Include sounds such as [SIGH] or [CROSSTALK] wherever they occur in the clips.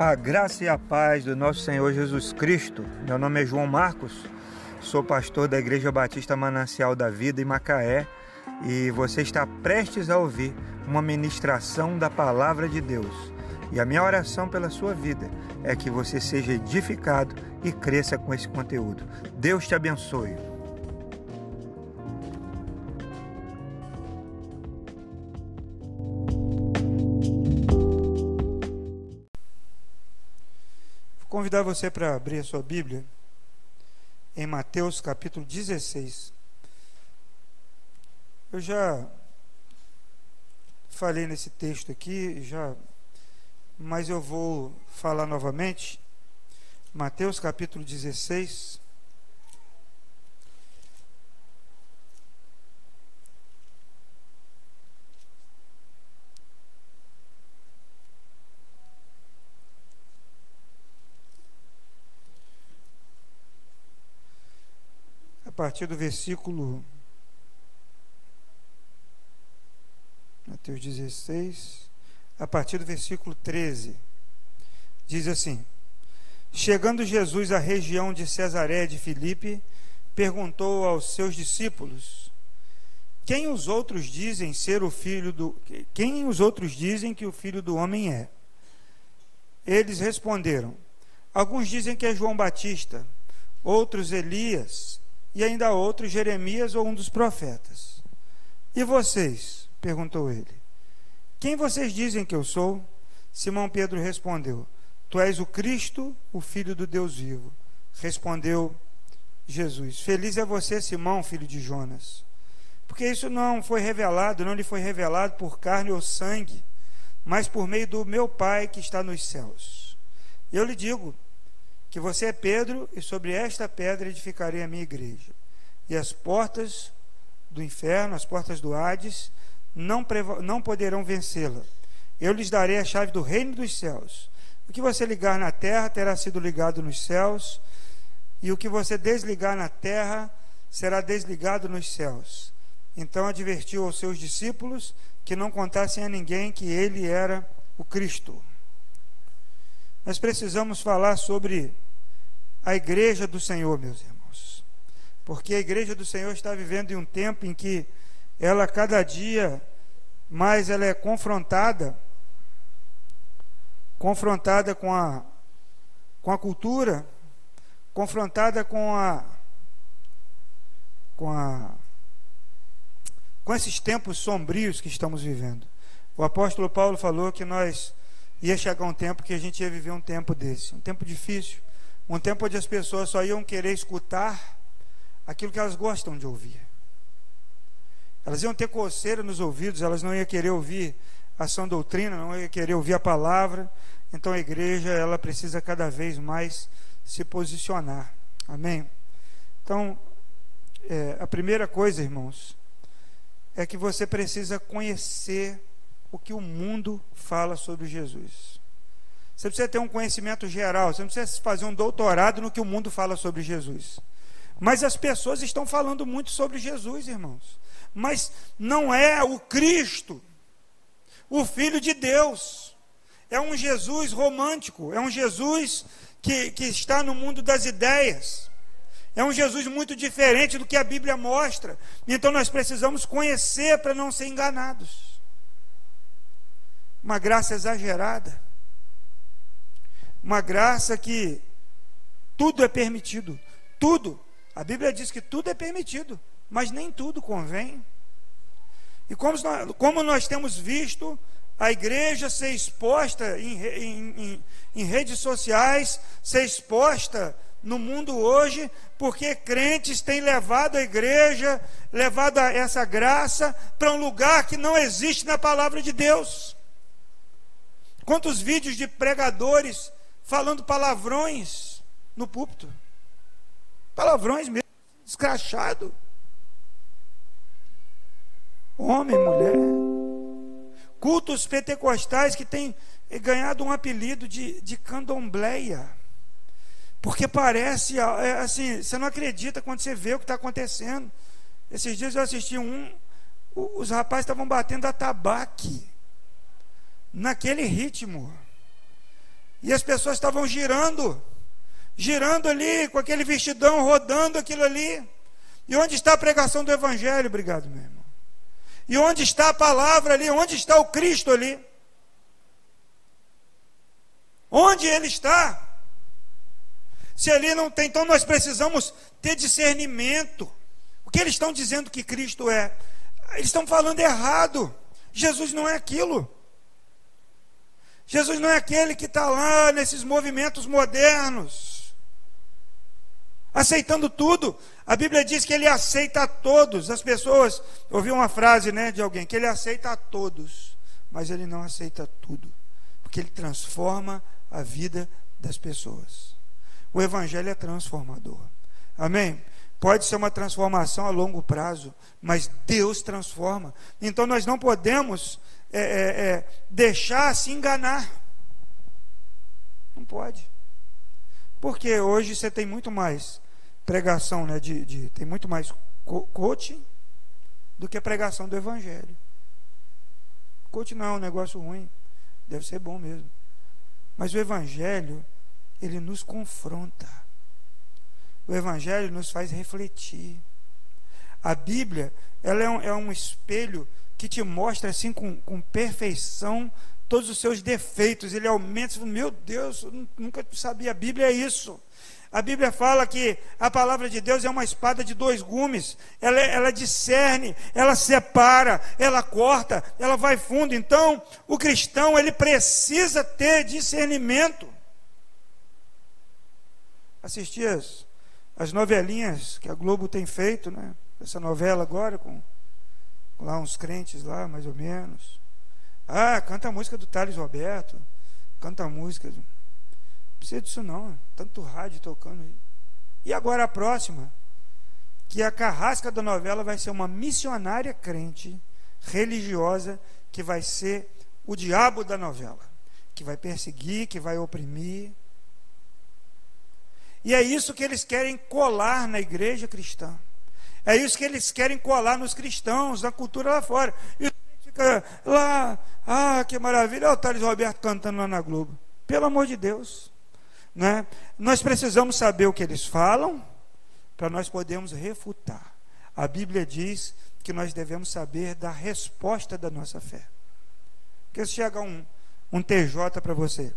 A graça e a paz do nosso Senhor Jesus Cristo. Meu nome é João Marcos, sou pastor da Igreja Batista Manancial da Vida em Macaé e você está prestes a ouvir uma ministração da Palavra de Deus. E a minha oração pela sua vida é que você seja edificado e cresça com esse conteúdo. Deus te abençoe. Convidar você para abrir a sua Bíblia em Mateus capítulo 16. Eu já falei nesse texto aqui, já, mas eu vou falar novamente. Mateus capítulo 16. Partir do versículo Mateus 16, a partir do versículo 13. Diz assim: Chegando Jesus à região de Cesaré de Filipe, perguntou aos seus discípulos: Quem os outros dizem ser o filho do Quem os outros dizem que o filho do homem é? Eles responderam: Alguns dizem que é João Batista, outros Elias, e ainda outro, Jeremias ou um dos profetas. E vocês? perguntou ele. Quem vocês dizem que eu sou? Simão Pedro respondeu: Tu és o Cristo, o Filho do Deus vivo. Respondeu Jesus: Feliz é você, Simão, filho de Jonas. Porque isso não foi revelado, não lhe foi revelado por carne ou sangue, mas por meio do meu Pai que está nos céus. Eu lhe digo: que você é Pedro, e sobre esta pedra edificarei a minha igreja. E as portas do inferno, as portas do Hades, não, não poderão vencê-la. Eu lhes darei a chave do reino dos céus. O que você ligar na terra terá sido ligado nos céus, e o que você desligar na terra será desligado nos céus. Então advertiu aos seus discípulos que não contassem a ninguém que ele era o Cristo. Nós precisamos falar sobre a igreja do Senhor, meus irmãos. Porque a igreja do Senhor está vivendo em um tempo em que ela cada dia mais ela é confrontada confrontada com a com a cultura, confrontada com a com a com esses tempos sombrios que estamos vivendo. O apóstolo Paulo falou que nós ia chegar um tempo que a gente ia viver um tempo desse, um tempo difícil, um tempo onde as pessoas só iam querer escutar aquilo que elas gostam de ouvir. Elas iam ter coceira nos ouvidos, elas não iam querer ouvir a sã doutrina, não iam querer ouvir a palavra. Então a igreja, ela precisa cada vez mais se posicionar. Amém? Então, é, a primeira coisa, irmãos, é que você precisa conhecer o que o mundo fala sobre Jesus. Você precisa ter um conhecimento geral, você não precisa fazer um doutorado no que o mundo fala sobre Jesus. Mas as pessoas estão falando muito sobre Jesus, irmãos. Mas não é o Cristo, o Filho de Deus. É um Jesus romântico, é um Jesus que, que está no mundo das ideias. É um Jesus muito diferente do que a Bíblia mostra. Então nós precisamos conhecer para não ser enganados uma graça exagerada, uma graça que tudo é permitido, tudo. A Bíblia diz que tudo é permitido, mas nem tudo convém. E como nós, como nós temos visto a igreja ser exposta em, em, em, em redes sociais, ser exposta no mundo hoje, porque crentes têm levado a igreja, levado a essa graça para um lugar que não existe na palavra de Deus. Quantos vídeos de pregadores falando palavrões no púlpito? Palavrões mesmo, escrachado. Homem, mulher. Cultos pentecostais que têm ganhado um apelido de, de candombleia. Porque parece, é, assim, você não acredita quando você vê o que está acontecendo. Esses dias eu assisti um, os rapazes estavam batendo a tabaque naquele ritmo. E as pessoas estavam girando, girando ali, com aquele vestidão, rodando aquilo ali. E onde está a pregação do Evangelho? Obrigado, meu irmão. E onde está a palavra ali? Onde está o Cristo ali? Onde ele está? Se ali não tem, então nós precisamos ter discernimento. O que eles estão dizendo que Cristo é? Eles estão falando errado. Jesus não é aquilo. Jesus não é aquele que está lá nesses movimentos modernos, aceitando tudo. A Bíblia diz que ele aceita a todos. As pessoas, ouvi uma frase né, de alguém, que ele aceita a todos, mas ele não aceita tudo, porque ele transforma a vida das pessoas. O Evangelho é transformador. Amém? Pode ser uma transformação a longo prazo, mas Deus transforma. Então nós não podemos é, é, é, deixar se enganar. Não pode. Porque hoje você tem muito mais pregação, né, de, de tem muito mais coaching do que pregação do Evangelho. Coaching não é um negócio ruim, deve ser bom mesmo. Mas o Evangelho, ele nos confronta. O Evangelho nos faz refletir. A Bíblia, ela é um, é um espelho que te mostra assim com, com perfeição todos os seus defeitos. Ele aumenta. Meu Deus, eu nunca sabia. A Bíblia é isso. A Bíblia fala que a palavra de Deus é uma espada de dois gumes. Ela, ela discerne, ela separa, ela corta, ela vai fundo. Então, o cristão ele precisa ter discernimento. Assisti as, as novelinhas que a Globo tem feito, né? Essa novela agora com lá uns crentes lá, mais ou menos. Ah, canta a música do Thales Roberto, canta a música. Não precisa disso não, tanto rádio tocando aí. E agora a próxima, que a carrasca da novela vai ser uma missionária crente, religiosa, que vai ser o diabo da novela, que vai perseguir, que vai oprimir, e é isso que eles querem colar na igreja cristã. É isso que eles querem colar nos cristãos, na cultura lá fora. E fica lá, ah, que maravilha, olha o Thales Roberto cantando lá na Globo. Pelo amor de Deus. Né? Nós precisamos saber o que eles falam para nós podermos refutar. A Bíblia diz que nós devemos saber da resposta da nossa fé. Porque se chega um, um TJ para você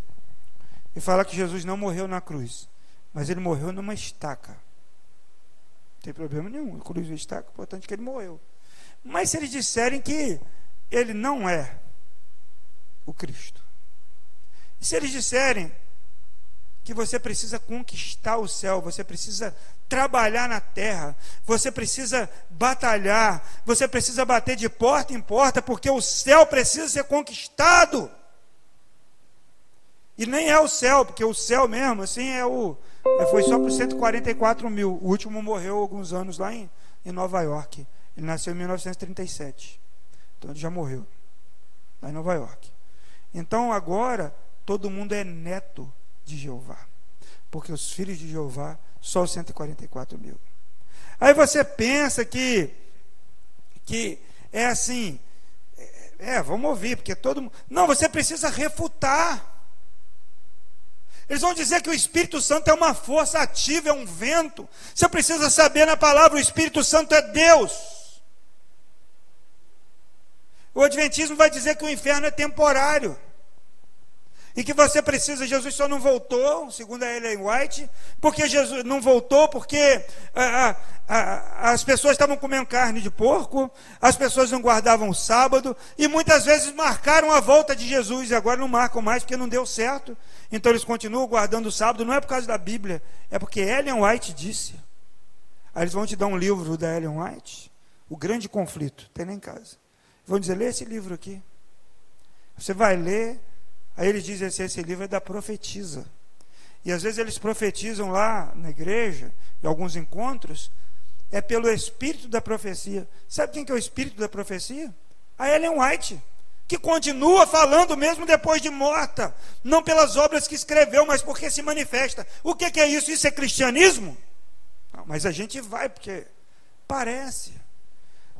e fala que Jesus não morreu na cruz, mas ele morreu numa estaca. Tem problema nenhum. Cruz e estaca, importante que ele morreu. Mas se eles disserem que ele não é o Cristo, e se eles disserem que você precisa conquistar o céu, você precisa trabalhar na terra, você precisa batalhar, você precisa bater de porta em porta, porque o céu precisa ser conquistado. E nem é o céu, porque o céu mesmo, assim, é o, foi só por 144 mil. O último morreu alguns anos lá em, em Nova York. Ele nasceu em 1937. Então ele já morreu. Lá em Nova York. Então agora todo mundo é neto de Jeová. Porque os filhos de Jeová, só os 144 mil. Aí você pensa que, que é assim. É, é vamos ouvir, porque todo mundo. Não, você precisa refutar. Eles vão dizer que o Espírito Santo é uma força ativa, é um vento. Você precisa saber na palavra: o Espírito Santo é Deus. O Adventismo vai dizer que o inferno é temporário. E que você precisa, Jesus só não voltou, segundo a Ellen White, porque Jesus não voltou, porque ah, ah, as pessoas estavam comendo carne de porco, as pessoas não guardavam o sábado, e muitas vezes marcaram a volta de Jesus, e agora não marcam mais porque não deu certo. Então eles continuam guardando o sábado, não é por causa da Bíblia, é porque Ellen White disse. Aí eles vão te dar um livro da Ellen White, O Grande Conflito, tem lá em casa. Vão dizer, lê esse livro aqui. Você vai ler Aí eles dizem assim: esse livro é da profetisa. E às vezes eles profetizam lá na igreja, em alguns encontros, é pelo espírito da profecia. Sabe quem que é o espírito da profecia? A Ellen White, que continua falando mesmo depois de morta, não pelas obras que escreveu, mas porque se manifesta. O que, que é isso? Isso é cristianismo? Não, mas a gente vai porque parece.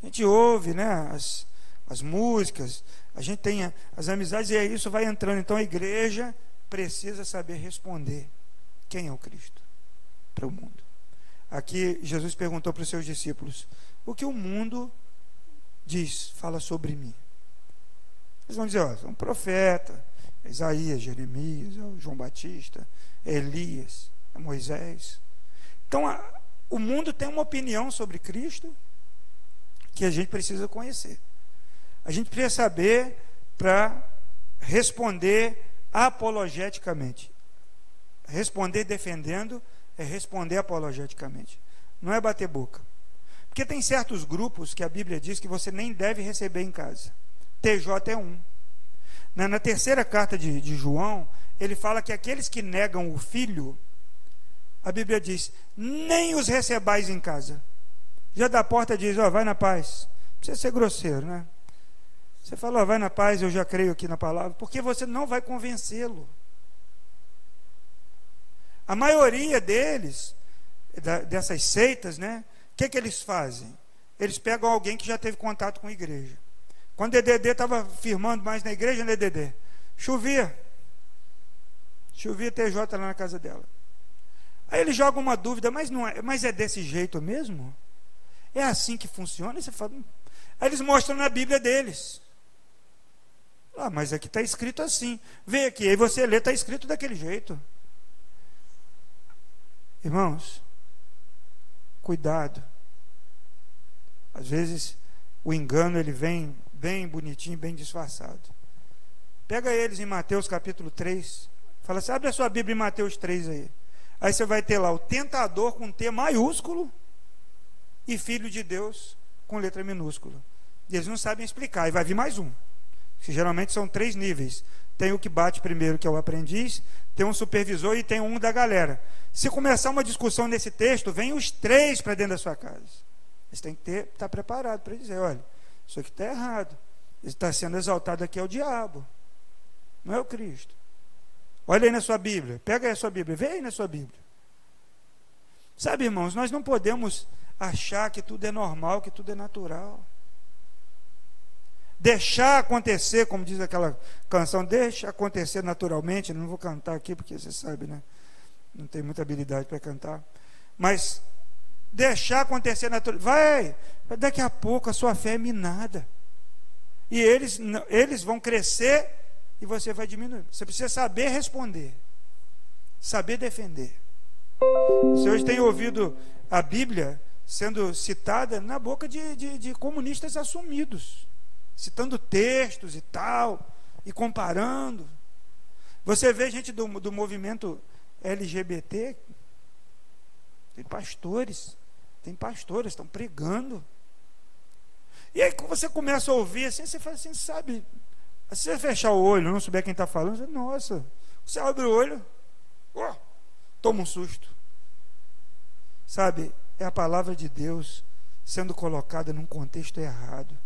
A gente ouve né, as, as músicas, a gente tem as amizades e isso vai entrando. Então a igreja precisa saber responder quem é o Cristo para o mundo. Aqui Jesus perguntou para os seus discípulos: o que o mundo diz, fala sobre mim? Eles vão dizer: ó, é um profeta, é Isaías, Jeremias, é João Batista, é Elias, é Moisés. Então, a, o mundo tem uma opinião sobre Cristo que a gente precisa conhecer. A gente precisa saber para responder apologeticamente. Responder defendendo é responder apologeticamente. Não é bater boca. Porque tem certos grupos que a Bíblia diz que você nem deve receber em casa. TJ é um. Na, na terceira carta de, de João, ele fala que aqueles que negam o filho, a Bíblia diz, nem os recebais em casa. Já da porta diz, ó, vai na paz. Precisa ser grosseiro, né? Você fala, ó, vai na paz, eu já creio aqui na palavra, porque você não vai convencê-lo. A maioria deles, dessas seitas, né? O que, que eles fazem? Eles pegam alguém que já teve contato com a igreja. Quando DDD estava firmando mais na igreja, né, DDD? Chovia. Chovia TJ lá na casa dela. Aí ele joga uma dúvida, mas, não é, mas é desse jeito mesmo? É assim que funciona? Você fala, hum. Aí eles mostram na Bíblia deles. Ah, mas aqui está escrito assim. Vem aqui, aí você lê, está escrito daquele jeito. Irmãos, cuidado. Às vezes o engano ele vem bem bonitinho, bem disfarçado. Pega eles em Mateus capítulo 3. Fala assim: abre a sua Bíblia em Mateus 3 aí. Aí você vai ter lá o tentador com T maiúsculo e filho de Deus com letra minúscula. E eles não sabem explicar. E vai vir mais um. Que geralmente são três níveis. Tem o que bate primeiro, que é o aprendiz, tem um supervisor e tem um da galera. Se começar uma discussão nesse texto, vem os três para dentro da sua casa. Você tem que ter, estar tá preparado para dizer, olha, isso aqui está errado. Está sendo exaltado aqui é o diabo, não é o Cristo. Olha aí na sua Bíblia, pega aí a sua Bíblia, vê aí na sua Bíblia. Sabe, irmãos, nós não podemos achar que tudo é normal, que tudo é natural. Deixar acontecer, como diz aquela canção, deixa acontecer naturalmente. Não vou cantar aqui porque você sabe, né? Não tem muita habilidade para cantar. Mas deixar acontecer naturalmente. Vai, daqui a pouco a sua fé é minada. E eles, eles vão crescer e você vai diminuir. Você precisa saber responder, saber defender. Você hoje tem ouvido a Bíblia sendo citada na boca de, de, de comunistas assumidos, citando textos e tal, e comparando. Você vê gente do, do movimento LGBT, tem pastores, tem pastores, estão pregando. E aí você começa a ouvir assim, você fala assim, sabe, se você fechar o olho, não souber quem está falando, você, nossa, você abre o olho, oh, toma um susto. Sabe, é a palavra de Deus sendo colocada num contexto errado.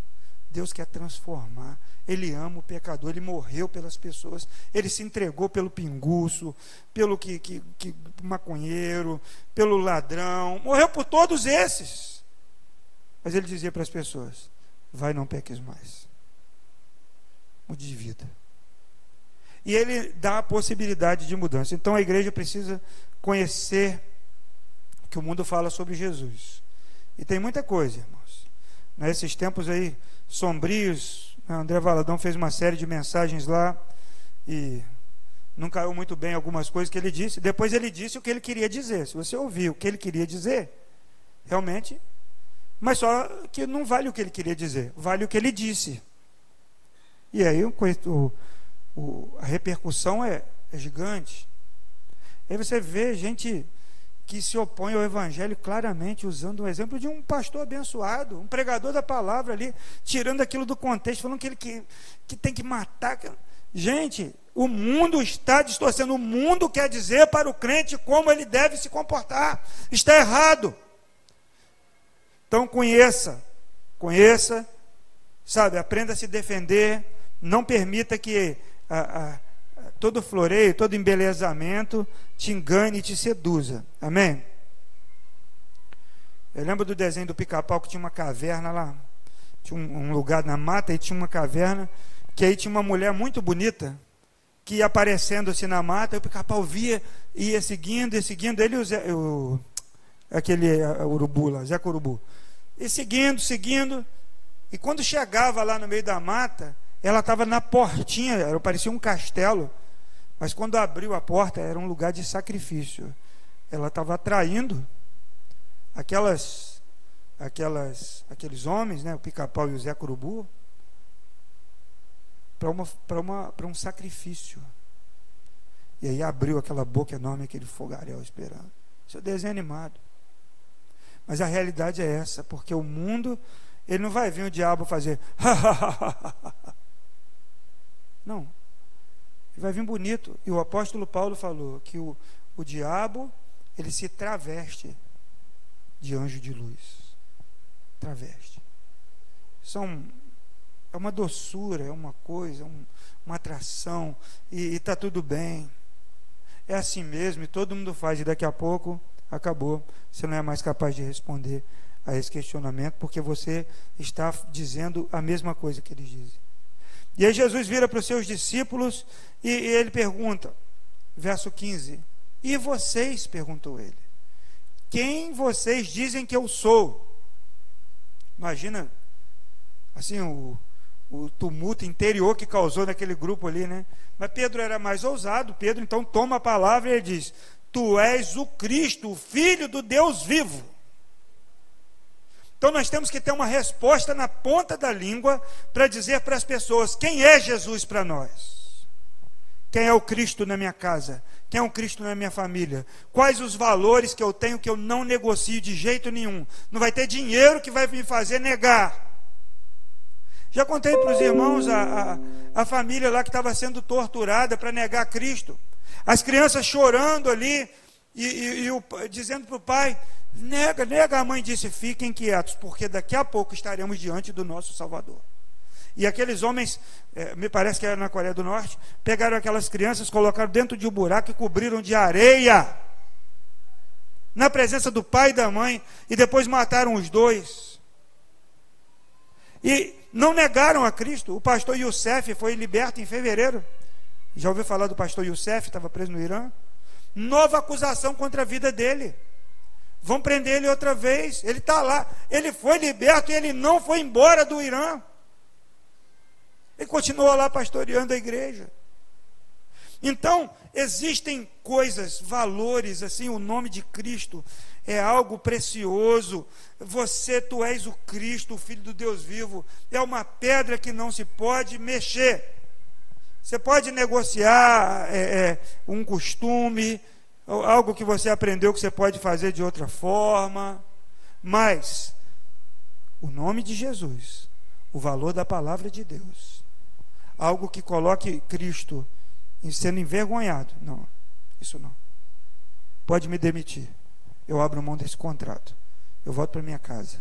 Deus quer transformar. Ele ama o pecador, ele morreu pelas pessoas, ele se entregou pelo pinguço, pelo que, que, que maconheiro, pelo ladrão, morreu por todos esses. Mas ele dizia para as pessoas: vai, não peques mais. Mude de vida. E ele dá a possibilidade de mudança. Então a igreja precisa conhecer o que o mundo fala sobre Jesus. E tem muita coisa, irmãos. Nesses tempos aí sombrios, André Valadão fez uma série de mensagens lá e não caiu muito bem algumas coisas que ele disse. Depois ele disse o que ele queria dizer. Se você ouvir o que ele queria dizer, realmente. Mas só que não vale o que ele queria dizer, vale o que ele disse. E aí o, o, a repercussão é, é gigante. Aí você vê gente que se opõe ao Evangelho claramente, usando um exemplo de um pastor abençoado, um pregador da palavra ali, tirando aquilo do contexto, falando que ele que, que tem que matar. Gente, o mundo está distorcendo. O mundo quer dizer para o crente como ele deve se comportar. Está errado. Então conheça, conheça, sabe, aprenda a se defender. Não permita que a, a todo floreio, todo embelezamento te engane e te seduza. Amém? Eu lembro do desenho do pica-pau que tinha uma caverna lá. Tinha um, lugar na mata e tinha uma caverna. Que aí tinha uma mulher muito bonita. que ia aparecendo assim na mata, e o pica-pau via, ia seguindo, ia seguindo, ele e o, o aquele urubu lá, Zé Urubu. E seguindo, seguindo, e quando chegava lá no meio da mata, ela estava na portinha, parecia um castelo, mas quando abriu a porta, era um lugar de sacrifício. Ela estava atraindo aquelas, aquelas, aqueles homens, né, o pica-pau e o Zé Curubu, para uma, uma, um sacrifício. E aí abriu aquela boca enorme, aquele fogaréu esperando. Isso é desenho animado. Mas a realidade é essa, porque o mundo, ele não vai vir o diabo fazer. [LAUGHS] não. Ele vai vir bonito. E o apóstolo Paulo falou que o, o diabo, ele se traveste de anjo de luz. Traveste. São é uma doçura, é uma coisa, um, uma atração, e está tudo bem. É assim mesmo, e todo mundo faz, e daqui a pouco acabou. Você não é mais capaz de responder a esse questionamento, porque você está dizendo a mesma coisa que eles dizem. E aí Jesus vira para os seus discípulos e, e ele pergunta, verso 15: E vocês? perguntou ele. Quem vocês dizem que eu sou? Imagina, assim, o, o tumulto interior que causou naquele grupo ali, né? Mas Pedro era mais ousado. Pedro então toma a palavra e ele diz: Tu és o Cristo, o Filho do Deus vivo. Então nós temos que ter uma resposta na ponta da língua para dizer para as pessoas quem é Jesus para nós. Quem é o Cristo na minha casa? Quem é o Cristo na minha família? Quais os valores que eu tenho que eu não negocio de jeito nenhum? Não vai ter dinheiro que vai me fazer negar. Já contei para os irmãos a, a, a, família lá que estava sendo torturada para negar Cristo. As crianças chorando ali e, e, e o, dizendo para o pai: nega, nega. A mãe disse: fiquem quietos, porque daqui a pouco estaremos diante do nosso Salvador. E aqueles homens, é, me parece que era na Coreia do Norte, pegaram aquelas crianças, colocaram dentro de um buraco e cobriram de areia. Na presença do pai e da mãe, e depois mataram os dois. E não negaram a Cristo. O pastor Youssef foi liberto em fevereiro. Já ouviu falar do pastor Youssef? Estava preso no Irã. Nova acusação contra a vida dele. Vão prender ele outra vez. Ele está lá. Ele foi liberto e ele não foi embora do Irã. Ele continuou lá pastoreando a igreja. Então, existem coisas, valores, assim, o nome de Cristo é algo precioso. Você, tu és o Cristo, o Filho do Deus vivo. É uma pedra que não se pode mexer. Você pode negociar é, é, um costume, algo que você aprendeu que você pode fazer de outra forma, mas o nome de Jesus, o valor da palavra de Deus, algo que coloque Cristo sendo envergonhado, não, isso não. Pode me demitir eu abro mão desse contrato. Eu volto para minha casa.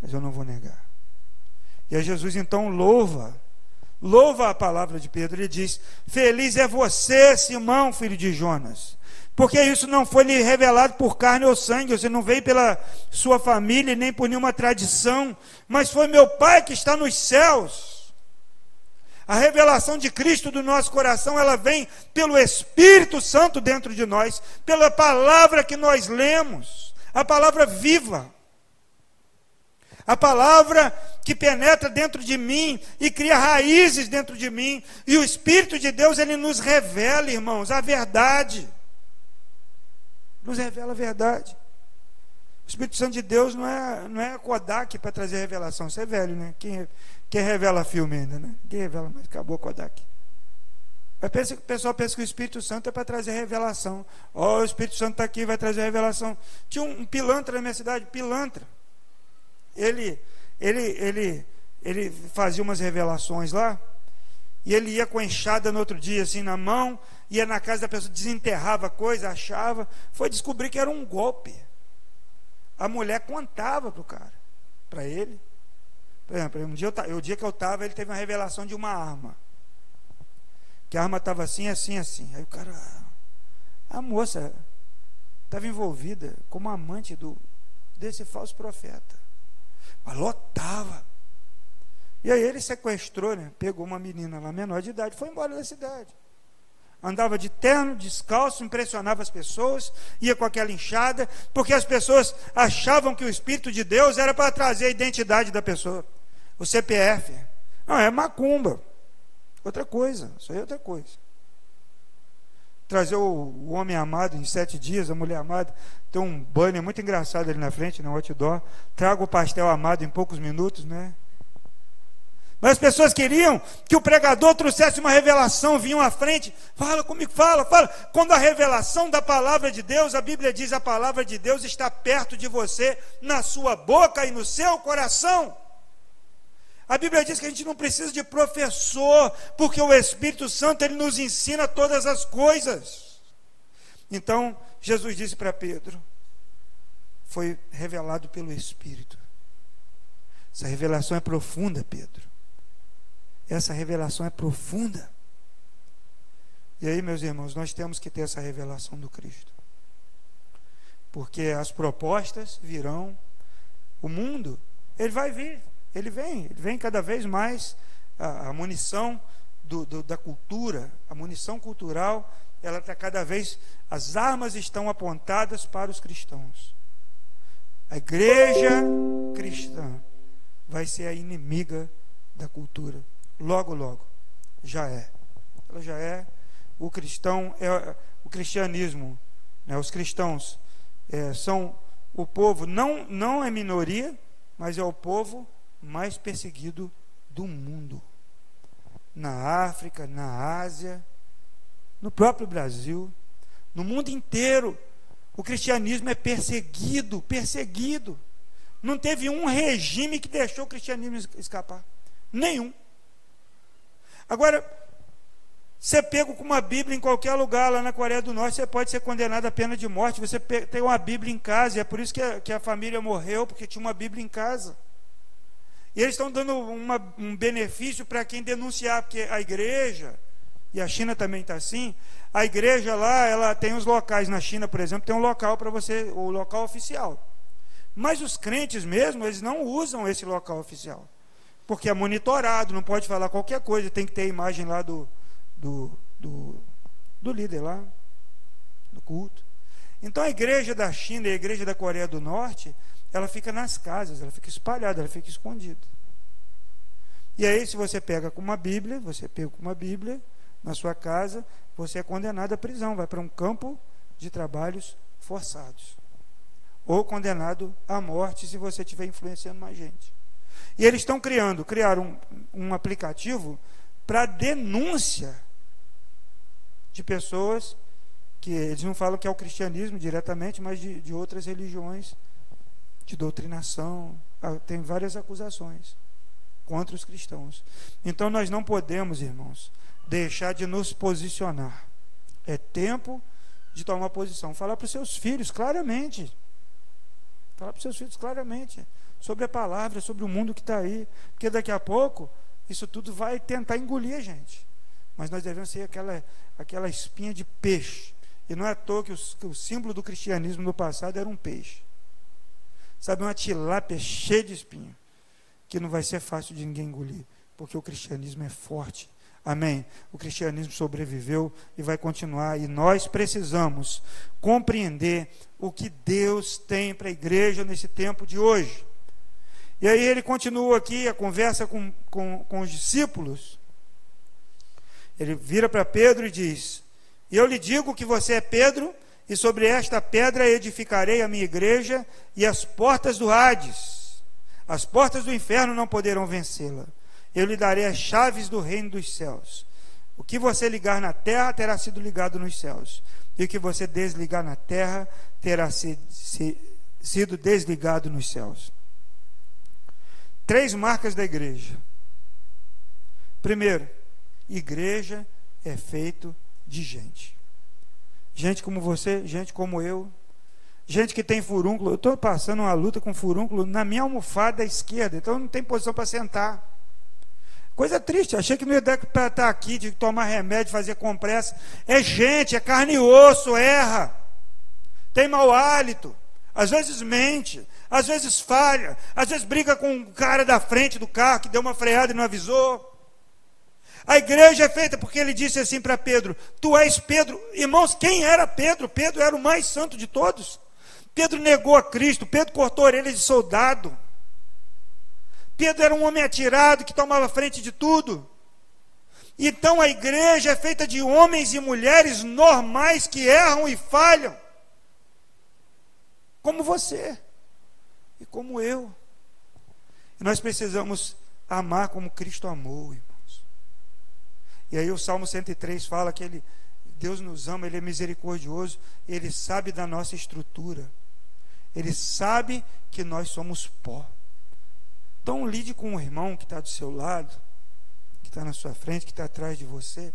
Mas eu não vou negar. E Jesus então louva, louva a palavra de Pedro. Ele diz: Feliz é você, Simão, filho de Jonas. Porque isso não foi lhe revelado por carne ou sangue, você não veio pela sua família, nem por nenhuma tradição, mas foi meu Pai que está nos céus. A revelação de Cristo do nosso coração, ela vem pelo Espírito Santo dentro de nós, pela palavra que nós lemos, a palavra viva. A palavra que penetra dentro de mim e cria raízes dentro de mim, e o Espírito de Deus, ele nos revela, irmãos, a verdade. Nos revela a verdade. O Espírito Santo de Deus não é, não é Kodak para trazer revelação. Isso é velho, né? Quem, quem revela filme ainda, né? Quem revela, mas acabou Kodak. Mas pensa, o pessoal pensa que o Espírito Santo é para trazer revelação. Ó, oh, o Espírito Santo está aqui, vai trazer revelação. Tinha um, um, pilantra na minha cidade, pilantra. Ele, ele, ele, ele fazia umas revelações lá. E ele ia com a enxada no outro dia, assim, na mão, ia na casa da pessoa, desenterrava coisa, achava. Foi descobrir que era um golpe. A mulher contava para o cara, para ele. Por exemplo, um dia eu, o dia que eu estava, ele teve uma revelação de uma arma. Que a arma estava assim, assim, assim. Aí o cara. A moça estava envolvida como amante do, desse falso profeta. Mas lotava. E aí ele sequestrou, né? Pegou uma menina lá menor de idade, foi embora da cidade. Andava de terno, descalço, impressionava as pessoas, ia com aquela inchada, porque as pessoas achavam que o Espírito de Deus era para trazer a identidade da pessoa, o CPF. Não, é macumba. Outra coisa, isso aí é outra coisa. Trazer o, homem amado em sete dias, a mulher amada, tem um banner muito engraçado ali na frente, no outdoor. Traga o pastel amado em poucos minutos, né? Mas as pessoas queriam que o pregador trouxesse uma revelação, vinham à frente, fala comigo, fala, fala. Quando a revelação da palavra de Deus, a Bíblia diz: a palavra de Deus está perto de você, na sua boca e no seu coração. A Bíblia diz que a gente não precisa de professor, porque o Espírito Santo ele nos ensina todas as coisas. Então, Jesus disse para Pedro: foi revelado pelo Espírito. Essa revelação é profunda, Pedro. Essa revelação é profunda. E aí, meus irmãos, nós temos que ter essa revelação do Cristo. Porque as propostas virão, o mundo, ele vai vir, ele vem, ele vem cada vez mais. A, a munição do, do, da cultura, a munição cultural, ela está cada vez, as armas estão apontadas para os cristãos. A igreja cristã vai ser a inimiga da cultura logo, logo. Já é. Ela já é. O cristão é o cristianismo. Né? Os cristãos é, são o povo, não, não é minoria, mas é o povo mais perseguido do mundo. Na África, na Ásia, no próprio Brasil, no mundo inteiro, o cristianismo é perseguido, perseguido. Não teve um regime que deixou o cristianismo escapar. Nenhum. Agora, você pega com uma Bíblia em qualquer lugar lá na Coreia do Norte, você pode ser condenado à pena de morte. Você tem uma Bíblia em casa, e é por isso que a, que a família morreu, porque tinha uma Bíblia em casa. E eles estão dando uma, um benefício para quem denunciar, porque a igreja, e a China também está assim, a igreja lá, ela tem os locais, na China, por exemplo, tem um local para você, o local oficial. Mas os crentes mesmo, eles não usam esse local oficial porque é monitorado, não pode falar qualquer coisa, tem que ter a imagem lá do, do, do, do líder lá, do culto. Então a igreja da China e a igreja da Coreia do Norte, ela fica nas casas, ela fica espalhada, ela fica escondida. E aí, se você pega com uma Bíblia, você pega com uma Bíblia na sua casa, você é condenado à prisão, vai para um campo de trabalhos forçados. Ou condenado à morte se você estiver influenciando mais gente. E eles estão criando, criaram um, um aplicativo para denúncia de pessoas que eles não falam que é o cristianismo diretamente, mas de, de outras religiões, de doutrinação. Tem várias acusações contra os cristãos. Então nós não podemos, irmãos, deixar de nos posicionar. É tempo de tomar posição. Falar para os seus filhos claramente. Falar para os seus filhos claramente sobre a palavra, sobre o mundo que está aí. Porque daqui a pouco, isso tudo vai tentar engolir a gente. Mas nós devemos ser aquela, aquela espinha de peixe. E não é à toa que, que o símbolo do cristianismo no passado era um peixe. Sabe, uma tilápia cheia de espinho. Que não vai ser fácil de ninguém engolir. Porque o cristianismo é forte. Amém. O cristianismo sobreviveu e vai continuar. E nós precisamos compreender o que Deus tem para a igreja nesse tempo de hoje. E aí ele continua aqui a conversa com, com, com os discípulos. Ele vira para Pedro e diz: eu lhe digo que você é Pedro, e sobre esta pedra edificarei a minha igreja, e as portas do Hades, as portas do inferno não poderão vencê-la. Eu lhe darei as chaves do reino dos céus. O que você ligar na terra terá sido ligado nos céus, e o que você desligar na terra terá sido desligado nos céus. Três marcas da igreja. Primeiro, igreja é feito de gente. Gente como você, gente como eu, gente que tem furúnculo. Eu estou passando uma luta com furúnculo na minha almofada esquerda, então não tem posição para sentar. Coisa triste, achei que não ia dar para estar aqui, de tomar remédio, fazer compressa. É gente, é carne e osso, erra. Tem mau hálito, às vezes mente, às vezes falha, às vezes briga com o cara da frente do carro que deu uma freada e não avisou. A igreja é feita porque ele disse assim para Pedro: Tu és Pedro. Irmãos, quem era Pedro? Pedro era o mais santo de todos. Pedro negou a Cristo, Pedro cortou a orelha de soldado. Pedro era um homem atirado que tomava frente de tudo. Então a igreja é feita de homens e mulheres normais que erram e falham, como você e como eu. E nós precisamos amar como Cristo amou, irmãos. E aí o Salmo 103 fala que ele, Deus nos ama, Ele é misericordioso, Ele sabe da nossa estrutura, Ele sabe que nós somos pó. Então lide com o irmão que está do seu lado, que está na sua frente, que está atrás de você,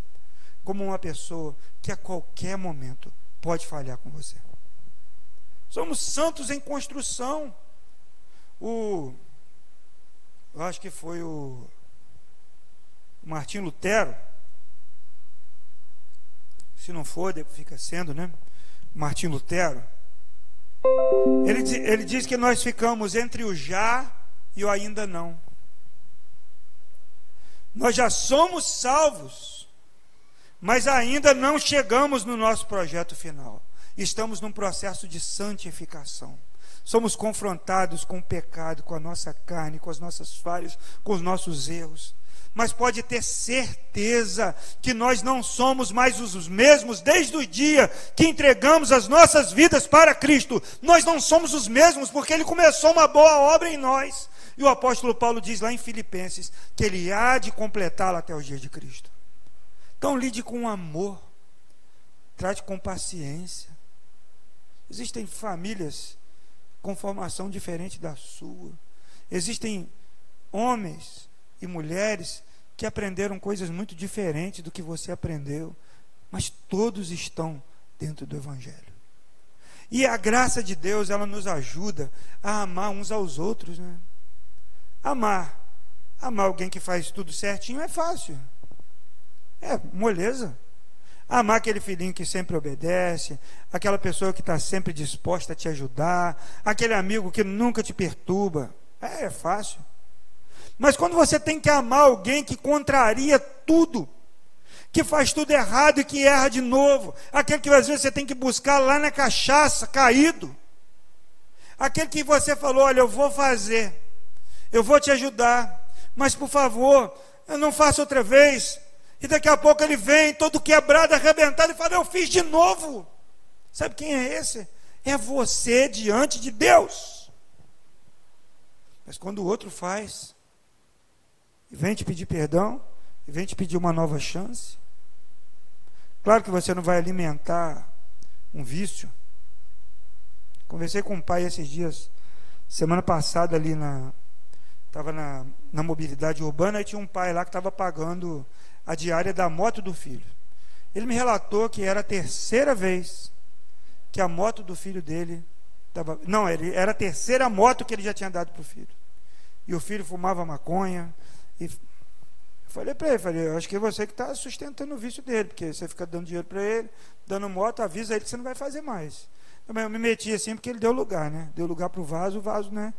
como uma pessoa que a qualquer momento pode falhar com você. Somos santos em construção. O, eu acho que foi o Martim Lutero, se não for, fica sendo, né? Martim Lutero. Ele, ele diz que nós ficamos entre o já e o ainda não. Nós já somos salvos, mas ainda não chegamos no nosso projeto final. Estamos num processo de santificação. Somos confrontados com o pecado, com a nossa carne, com as nossas falhas, com os nossos erros. Mas pode ter certeza que nós não somos mais os mesmos desde o dia que entregamos as nossas vidas para Cristo. Nós não somos os mesmos porque Ele começou uma boa obra em nós. E o apóstolo Paulo diz lá em Filipenses que ele há de completá-la até o dia de Cristo. Então lide com amor, trate com paciência. Existem famílias com formação diferente da sua. Existem homens e mulheres que aprenderam coisas muito diferentes do que você aprendeu, mas todos estão dentro do Evangelho. E a graça de Deus, ela nos ajuda a amar uns aos outros, né? Amar. Amar alguém que faz tudo certinho é fácil. É moleza. Amar aquele filhinho que sempre obedece, aquela pessoa que está sempre disposta a te ajudar, aquele amigo que nunca te perturba. É, é fácil. Mas quando você tem que amar alguém que contraria tudo, que faz tudo errado e que erra de novo, aquele que às vezes você tem que buscar lá na cachaça, caído, aquele que você falou: Olha, eu vou fazer, eu vou te ajudar, mas por favor, eu não faça outra vez. E daqui a pouco ele vem todo quebrado, arrebentado e fala: Eu fiz de novo. Sabe quem é esse? É você diante de Deus. Mas quando o outro faz, e vem te pedir perdão, e vem te pedir uma nova chance, claro que você não vai alimentar um vício. Conversei com um pai esses dias, semana passada ali na, estava na, na mobilidade urbana e tinha um pai lá que estava pagando a diária da moto do filho. Ele me relatou que era a terceira vez que a moto do filho dele estava. Não, ele, era a terceira moto que ele já tinha dado para o filho. E o filho fumava maconha. E eu falei para ele, falei, eu acho que é você que está sustentando o vício dele, porque você fica dando dinheiro para ele, dando moto, avisa ele que você não vai fazer mais. Eu me meti assim porque ele deu lugar, né? Deu lugar para o vaso, o vaso, né?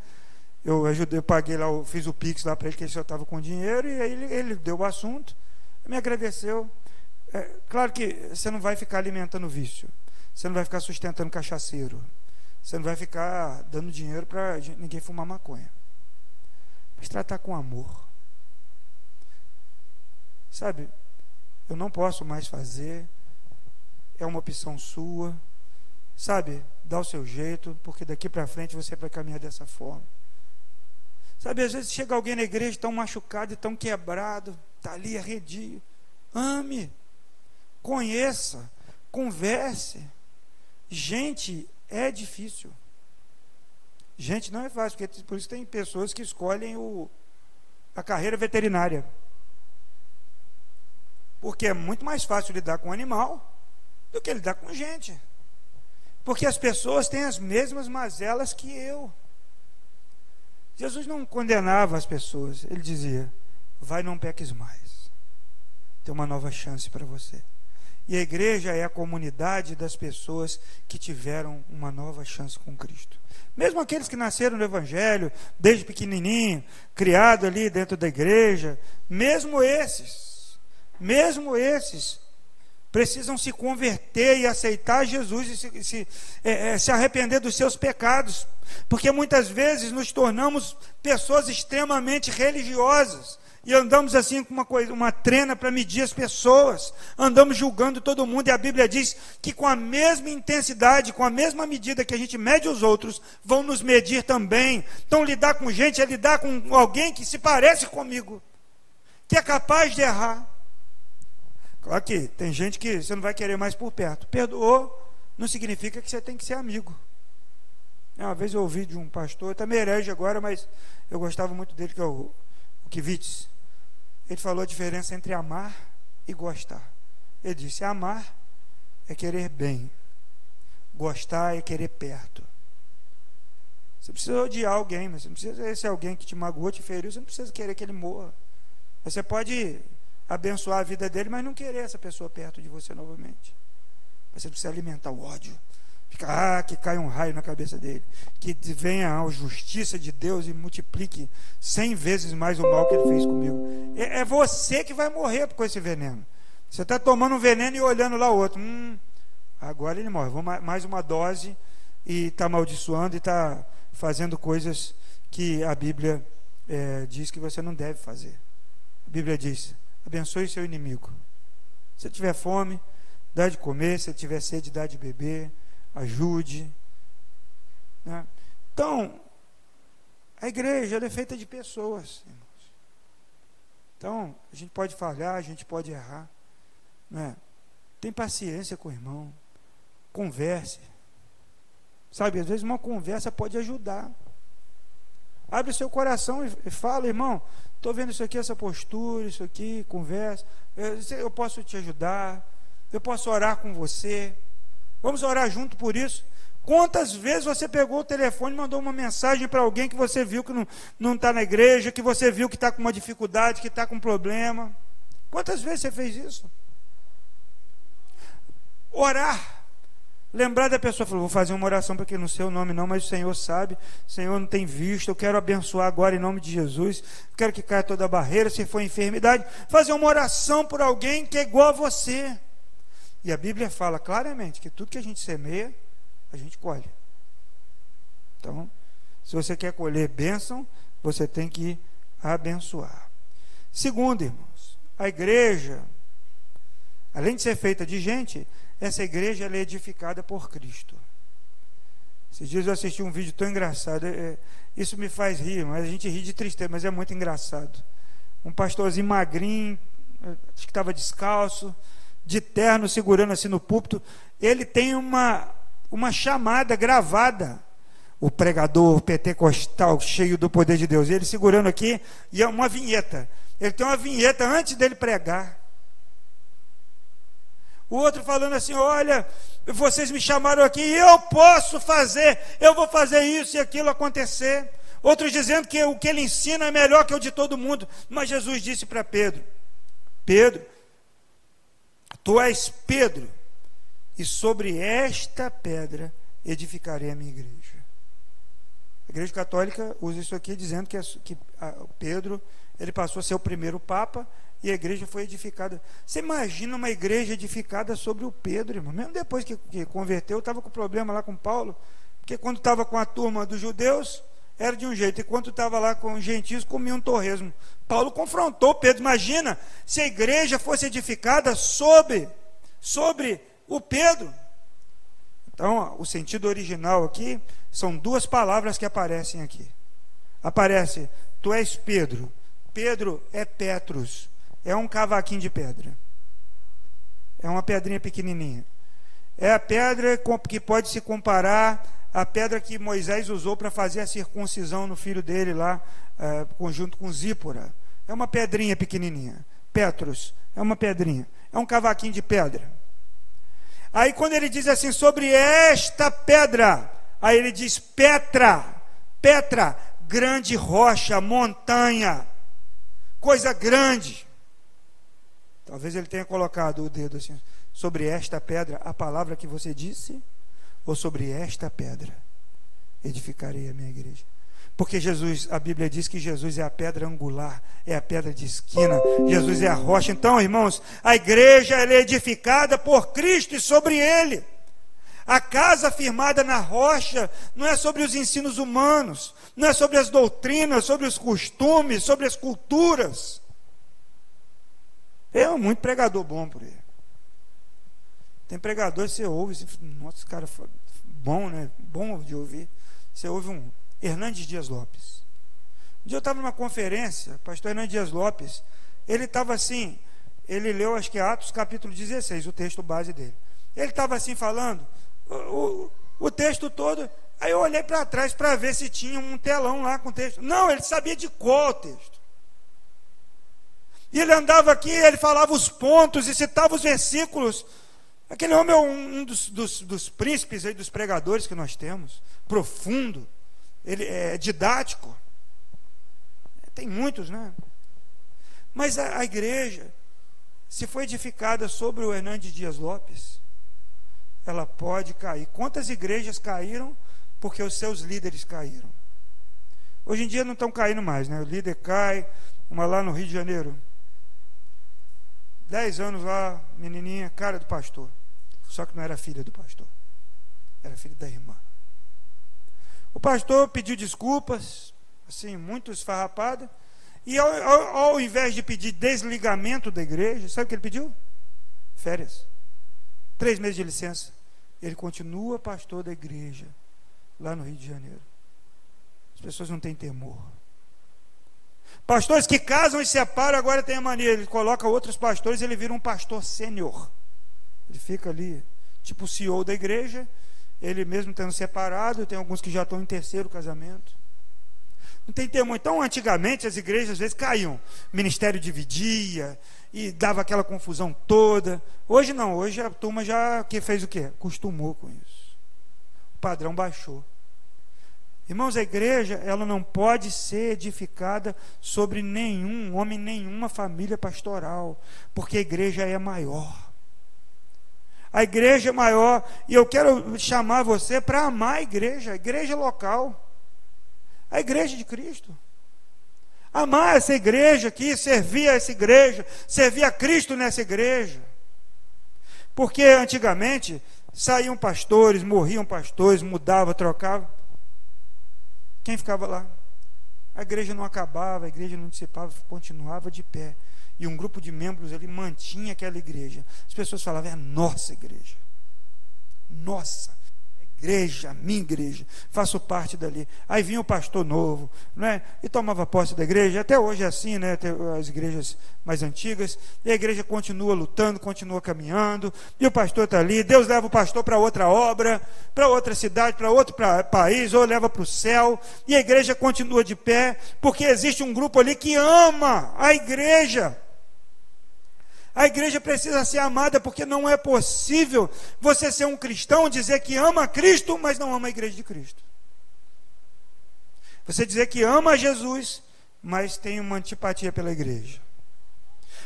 eu ajudei, eu paguei lá, eu fiz o Pix lá para ele, que ele só estava com dinheiro, e aí ele, ele, deu o assunto, me agradeceu. É, claro que você não vai ficar alimentando vício, você não vai ficar sustentando cachaceiro, você não vai ficar dando dinheiro para ninguém fumar maconha. Mas tratar com amor. Sabe, eu não posso mais fazer, é uma opção sua. Sabe, dá o seu jeito, porque daqui para frente você vai caminhar dessa forma. Sabe, às vezes chega alguém na igreja tão machucado e tão quebrado, está ali arredio. Ame, conheça, converse. Gente, é difícil. Gente, não é fácil, porque por isso tem pessoas que escolhem o, a carreira veterinária. Porque é muito mais fácil lidar com animal do que lidar com gente. Porque as pessoas têm as mesmas mazelas que eu. Jesus não condenava as pessoas, ele dizia: vai, não peques mais. Tem uma nova chance para você. E a igreja é a comunidade das pessoas que tiveram uma nova chance com Cristo. Mesmo aqueles que nasceram no Evangelho, desde pequenininho, criado ali dentro da igreja, mesmo esses, mesmo esses, precisam se converter e aceitar Jesus e se, se, é, é, se arrepender dos seus pecados, porque muitas vezes nos tornamos pessoas extremamente religiosas e andamos assim com uma coisa, uma trena para medir as pessoas, andamos julgando todo mundo, e a Bíblia diz que com a mesma intensidade, com a mesma medida que a gente mede os outros, vão nos medir também. Então, lidar com gente é lidar com alguém que se parece comigo, que é capaz de errar. Claro que tem gente que você não vai querer mais por perto. Perdoou, não significa que você tem que ser amigo. Uma vez eu ouvi de um pastor, também herege agora, mas eu gostava muito dele, que é o Kivitz. Ele falou a diferença entre amar e gostar. Ele disse: amar é querer bem, gostar é querer perto. Você precisa odiar alguém, mas você não precisa esse alguém que te magoou, te feriu, você não precisa querer que ele morra. Você pode abençoar a vida dele, mas não querer essa pessoa perto de você novamente. Você precisa alimentar o ódio. Ah, que caia um raio na cabeça dele. Que venha a justiça de Deus e multiplique cem vezes mais o mal que ele fez comigo. É, é você que vai morrer com esse veneno. Você está tomando um veneno e olhando lá o outro. Hum, agora ele morre. Vou mais uma dose e está amaldiçoando e está fazendo coisas que a Bíblia é, diz que você não deve fazer. A Bíblia diz: abençoe seu inimigo. Se tiver fome, dá de comer. Se tiver sede, dá de beber ajude. Né? Então, a igreja é feita de pessoas, irmãos. Então, a gente pode falhar, a gente pode errar. Né? Tem paciência com o irmão. Converse. Sabe, às vezes uma conversa pode ajudar. Abre o seu coração e fala, irmão, estou vendo isso aqui, essa postura, isso aqui, conversa. Eu, eu posso te ajudar. Eu posso orar com você. Vamos orar junto por isso. Quantas vezes você pegou o telefone e mandou uma mensagem para alguém que você viu que não está na igreja, que você viu que está com uma dificuldade, que está com um problema? Quantas vezes você fez isso? Orar. Lembrar da pessoa, falou, vou fazer uma oração para que no seu nome não, mas o Senhor sabe, o Senhor não tem visto, eu quero abençoar agora em nome de Jesus, quero que caia toda a barreira, se for enfermidade, fazer uma oração por alguém que é igual a você. E a Bíblia fala claramente que tudo que a gente semeia, a gente colhe. Então, se você quer colher bênção, você tem que abençoar. Segundo, irmãos, a igreja, além de ser feita de gente, essa igreja é edificada por Cristo. Esses dias eu assisti um vídeo tão engraçado. É, isso me faz rir, mas a gente ri de tristeza, mas é muito engraçado. Um pastorzinho magrinho, acho que estava descalço, de terno, segurando assim no púlpito, ele tem uma, uma chamada gravada. O pregador pentecostal cheio do poder de Deus. Ele segurando aqui, e é uma vinheta. Ele tem uma vinheta antes dele pregar. O outro falando assim: Olha, vocês me chamaram aqui, eu posso fazer, eu vou fazer isso e aquilo acontecer. Outros dizendo que o que ele ensina é melhor que o de todo mundo. Mas Jesus disse para Pedro: Pedro, Tu és Pedro, e sobre esta pedra edificarei a minha igreja. A igreja católica usa isso aqui dizendo que, que Pedro ele passou a ser o primeiro papa e a igreja foi edificada. Você imagina uma igreja edificada sobre o Pedro, irmão? Mesmo depois que, que converteu, estava com problema lá com Paulo, porque quando estava com a turma dos judeus, era de um jeito, e quando estava lá com os gentios, comia um torresmo. Paulo confrontou Pedro. Imagina se a igreja fosse edificada sobre, sobre o Pedro. Então, o sentido original aqui são duas palavras que aparecem aqui. Aparece, tu és Pedro. Pedro é Petrus. É um cavaquinho de pedra. É uma pedrinha pequenininha. É a pedra que pode se comparar à pedra que Moisés usou para fazer a circuncisão no filho dele lá, é, conjunto com Zípora. É uma pedrinha pequenininha. Petros, é uma pedrinha. É um cavaquinho de pedra. Aí quando ele diz assim, sobre esta pedra, aí ele diz Petra, Petra, grande rocha, montanha, coisa grande. Talvez ele tenha colocado o dedo assim, sobre esta pedra, a palavra que você disse, ou sobre esta pedra edificarei a minha igreja. Porque Jesus, a Bíblia diz que Jesus é a pedra angular, é a pedra de esquina, Jesus é a rocha. Então, irmãos, a igreja é edificada por Cristo e sobre ele. A casa firmada na rocha não é sobre os ensinos humanos, não é sobre as doutrinas, sobre os costumes, sobre as culturas. É muito pregador bom por aí. Tem pregador que você ouve, você, nossa, esse cara foi bom, né? Bom de ouvir. Você ouve um Hernandes Dias Lopes. Um dia eu estava numa conferência, pastor Hernandes Dias Lopes, ele estava assim, ele leu acho que Atos capítulo 16, o texto base dele. Ele estava assim falando, o, o texto todo. Aí eu olhei para trás para ver se tinha um telão lá com o texto. Não, ele sabia de qual texto. E ele andava aqui, ele falava os pontos e citava os versículos. Aquele homem é um, dos, dos, dos príncipes aí, dos pregadores que nós temos, profundo, ele é didático. Tem muitos, né? Mas a, a igreja, se foi edificada sobre o Hernandes Dias Lopes, ela pode cair. Quantas igrejas caíram porque os seus líderes caíram? Hoje em dia não estão caindo mais, né? O líder cai, uma lá no Rio de Janeiro. Dez anos lá, menininha, cara do pastor. Só que não era filha do pastor. Era filha da irmã. O pastor pediu desculpas, assim, muito esfarrapada. E ao, ao, ao invés de pedir desligamento da igreja, sabe o que ele pediu? Férias. Três meses de licença ele continua pastor da igreja lá no Rio de Janeiro. As pessoas não têm temor. Pastores que casam e separam, agora tem a mania, ele coloca outros pastores, ele vira um pastor sênior. Ele fica ali, tipo o CEO da igreja, ele mesmo tendo separado, tem alguns que já estão em terceiro casamento. Não tem temor. Então, antigamente, as igrejas às vezes caíam. O ministério dividia, e dava aquela confusão toda. Hoje não, hoje a turma já que fez o quê? Costumou com isso. O padrão baixou. Irmãos, a igreja, ela não pode ser edificada sobre nenhum homem, nenhuma família pastoral, porque a igreja é maior. A igreja é maior, e eu quero chamar você para amar a igreja, a igreja local, a igreja de Cristo amar essa igreja aqui, servir a essa igreja, servir a Cristo nessa igreja. Porque antigamente saíam pastores, morriam pastores, mudava, trocava. Quem ficava lá? A igreja não acabava, a igreja não dissipava, continuava de pé. E um grupo de membros ali mantinha aquela igreja. As pessoas falavam, é nossa igreja. Nossa igreja, minha igreja, faço parte dali. Aí vinha o pastor novo, né? E tomava posse da igreja. Até hoje é assim, né? As igrejas mais antigas. E a igreja continua lutando, continua caminhando. E o pastor está ali. Deus leva o pastor para outra obra, para outra cidade, para outro pra, país, ou leva para o céu. E a igreja continua de pé, porque existe um grupo ali que ama a igreja. A igreja precisa ser amada porque não é possível você ser um cristão, dizer que ama Cristo, mas não ama a igreja de Cristo. Você dizer que ama Jesus, mas tem uma antipatia pela igreja.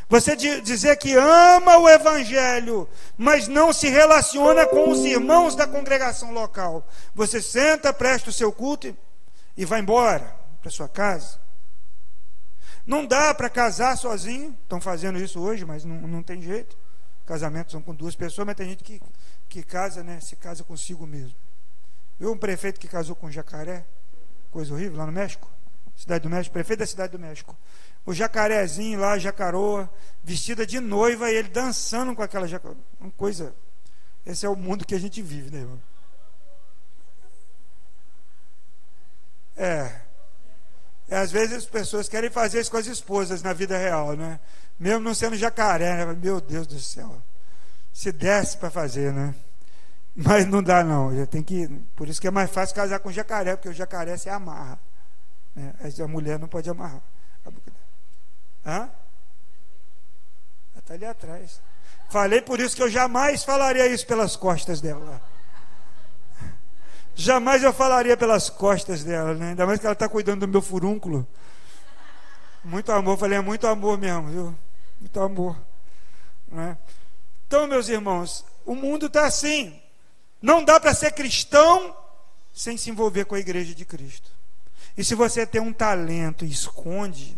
Você dizer que ama o Evangelho, mas não se relaciona com os irmãos da congregação local. Você senta, presta o seu culto e vai embora para sua casa. Não dá para casar sozinho, estão fazendo isso hoje, mas não, não tem jeito. Casamentos são com duas pessoas, mas tem gente que, que casa, né? Se casa consigo mesmo. Viu um prefeito que casou com um jacaré? Coisa horrível, lá no México. Cidade do México, prefeito da cidade do México. O jacarezinho lá, jacaroa, vestida de noiva, e ele dançando com aquela jacaroa. Uma coisa. Esse é o mundo que a gente vive, né, irmão? É. É, às vezes as pessoas querem fazer isso com as esposas na vida real, né? Mesmo não sendo jacaré, né? Meu Deus do céu. Se desse para fazer, né? Mas não dá não. Já tem que, por isso que é mais fácil casar com jacaré, porque o jacaré se amarra. Né? A mulher não pode amarrar. Hã? Está ali atrás. Falei por isso que eu jamais falaria isso pelas costas dela. Jamais eu falaria pelas costas dela, né? Ainda mais que ela está cuidando do meu furúnculo. Muito amor, falei, é muito amor mesmo, viu? Muito amor. Né? Então, meus irmãos, o mundo está assim. Não dá para ser cristão sem se envolver com a igreja de Cristo. E se você tem um talento e esconde,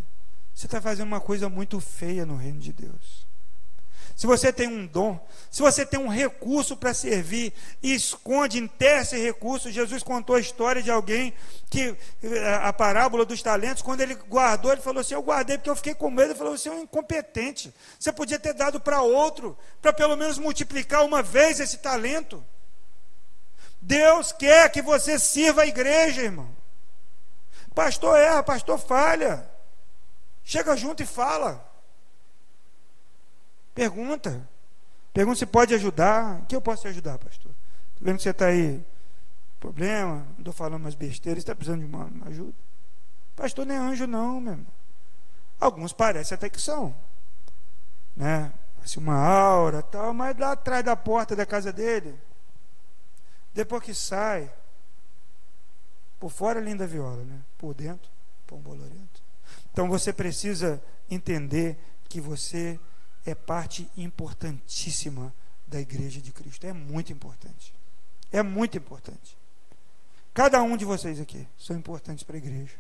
você está fazendo uma coisa muito feia no reino de Deus. Se você tem um dom, se você tem um recurso para servir e esconde, enterra esse recurso, Jesus contou a história de alguém que, a parábola dos talentos, quando ele guardou, ele falou assim: Eu guardei porque eu fiquei com medo. Ele falou: Você é um incompetente. Você podia ter dado para outro, para pelo menos multiplicar uma vez esse talento. Deus quer que você sirva a igreja, irmão. Pastor erra, pastor falha. Chega junto e fala. Pergunta. Pergunta se pode ajudar. O que eu posso te ajudar, pastor? Estou vendo que você está aí. Problema, não estou falando umas besteiras, está precisando de uma ajuda. Pastor não é anjo, não, meu irmão. Alguns parecem até que são. Né? Assim, uma aura tal, mas lá atrás da porta da casa dele, depois que sai, por fora linda viola, né? por dentro, pão bolorento. Então você precisa entender que você é parte importantíssima da igreja de Cristo. É muito importante. É muito importante. Cada um de vocês aqui são importantes para a igreja.